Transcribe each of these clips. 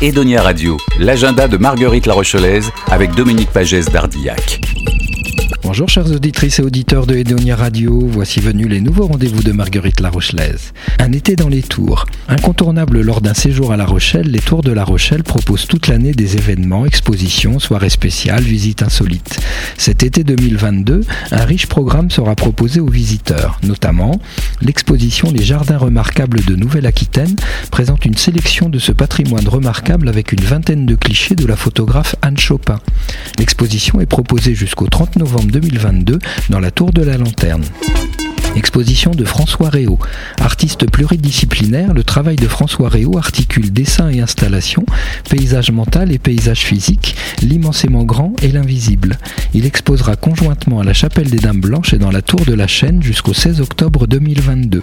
Edonia Radio, l'agenda de Marguerite La Rochelaise avec Dominique Pagès d'Ardillac. Bonjour chers auditrices et auditeurs de Edonia Radio, voici venus les nouveaux rendez-vous de Marguerite La Rochelaise. Un été dans les tours. Incontournable lors d'un séjour à La Rochelle, les tours de La Rochelle proposent toute l'année des événements, expositions, soirées spéciales, visites insolites. Cet été 2022, un riche programme sera proposé aux visiteurs, notamment l'exposition Les Jardins remarquables de Nouvelle-Aquitaine présente une sélection de ce patrimoine remarquable avec une vingtaine de clichés de la photographe Anne Chopin. L'exposition est proposée jusqu'au 30 novembre 2022 dans la Tour de la Lanterne. Exposition de François Réau. Artiste pluridisciplinaire, le travail de François Réau articule dessin et installation, paysage mental et paysage physique, l'immensément grand et l'invisible. Il exposera conjointement à la Chapelle des Dames Blanches et dans la Tour de la Chaîne jusqu'au 16 octobre 2022.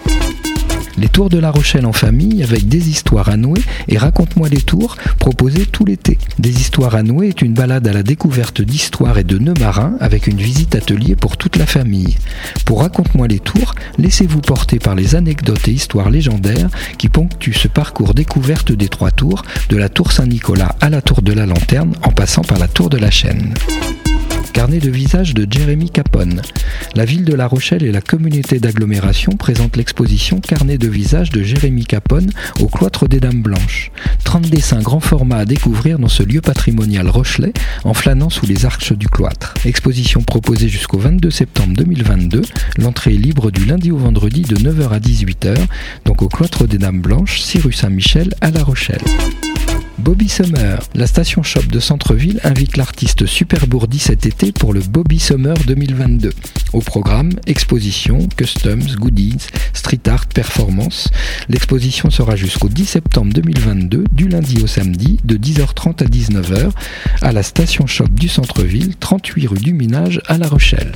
Les tours de La Rochelle en famille avec des histoires à nouer et Raconte-moi les tours proposées tout l'été. Des histoires à nouer est une balade à la découverte d'histoires et de nœuds marins avec une visite atelier pour toute la famille. Pour Raconte-moi les tours, laissez-vous porter par les anecdotes et histoires légendaires qui ponctuent ce parcours découverte des trois tours, de la tour Saint-Nicolas à la tour de la Lanterne en passant par la tour de la Chaîne. Carnet de visage de Jérémy Capone. La ville de La Rochelle et la communauté d'agglomération présentent l'exposition Carnet de visage de Jérémy Capone au cloître des Dames Blanches. 30 dessins grand format à découvrir dans ce lieu patrimonial rochelais en flânant sous les arches du cloître. Exposition proposée jusqu'au 22 septembre 2022. L'entrée est libre du lundi au vendredi de 9h à 18h, donc au cloître des Dames Blanches, 6 rue Saint-Michel à La Rochelle. Bobby Summer. La station shop de Centreville invite l'artiste Superbourdi cet été pour le Bobby Summer 2022. Au programme, exposition, customs, goodies, street art, performance. L'exposition sera jusqu'au 10 septembre 2022, du lundi au samedi, de 10h30 à 19h, à la station shop du centre-ville, 38 rue du Minage à La Rochelle.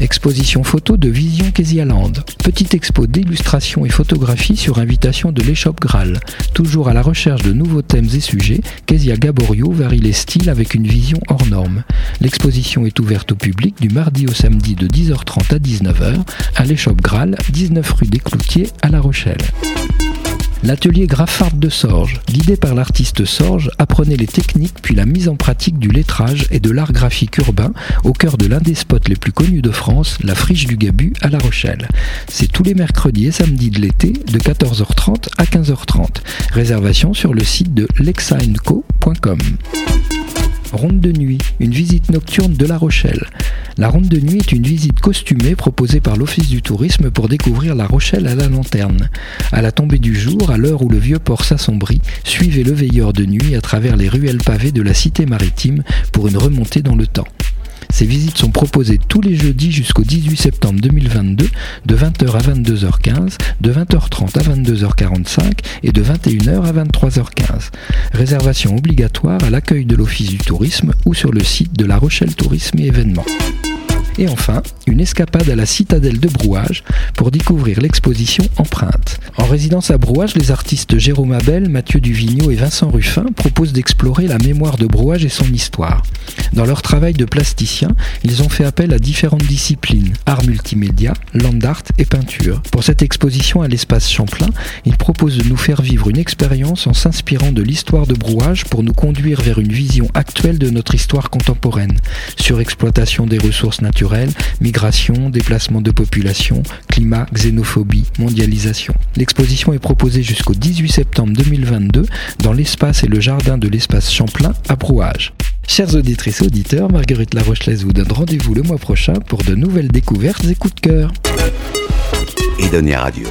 Exposition photo de Vision Kézialand. Petite expo d'illustration et photographie sur invitation de l'échoppe Graal. Toujours à la recherche de nouveaux thèmes et sujets, Kezia Gaborio varie les styles avec une vision hors norme. L'exposition est ouverte au public du mardi au samedi de 10h30 à 19h à l'échoppe Graal, 19 rue des Cloutiers à La Rochelle. L'atelier Graffard de Sorge, guidé par l'artiste Sorge, apprenait les techniques puis la mise en pratique du lettrage et de l'art graphique urbain au cœur de l'un des spots les plus connus de France, la Friche du Gabu à La Rochelle. C'est tous les mercredis et samedis de l'été de 14h30 à 15h30. Réservation sur le site de lexineco.com. Ronde de nuit, une visite nocturne de La Rochelle. La ronde de nuit est une visite costumée proposée par l'Office du tourisme pour découvrir La Rochelle à la lanterne. À la tombée du jour, à l'heure où le vieux port s'assombrit, suivez le veilleur de nuit à travers les ruelles pavées de la cité maritime pour une remontée dans le temps. Ces visites sont proposées tous les jeudis jusqu'au 18 septembre 2022 de 20h à 22h15, de 20h30 à 22h45 et de 21h à 23h15. Réservation obligatoire à l'accueil de l'Office du tourisme ou sur le site de La Rochelle Tourisme et événements. Et enfin, une escapade à la citadelle de Brouage pour découvrir l'exposition Empreinte. En résidence à Brouage, les artistes Jérôme Abel, Mathieu Duvigneau et Vincent Ruffin proposent d'explorer la mémoire de Brouage et son histoire. Dans leur travail de plasticien, ils ont fait appel à différentes disciplines, art multimédia, land art et peinture. Pour cette exposition à l'espace Champlain, ils proposent de nous faire vivre une expérience en s'inspirant de l'histoire de Brouage pour nous conduire vers une vision actuelle de notre histoire contemporaine, surexploitation des ressources naturelles, migration, déplacement de population, climat, xénophobie, mondialisation. L'exposition est proposée jusqu'au 18 septembre 2022 dans l'espace et le jardin de l'espace Champlain à Brouage. Chers auditrices et auditeurs, Marguerite Larochelaise vous donne rendez-vous le mois prochain pour de nouvelles découvertes et coups de cœur. Radio.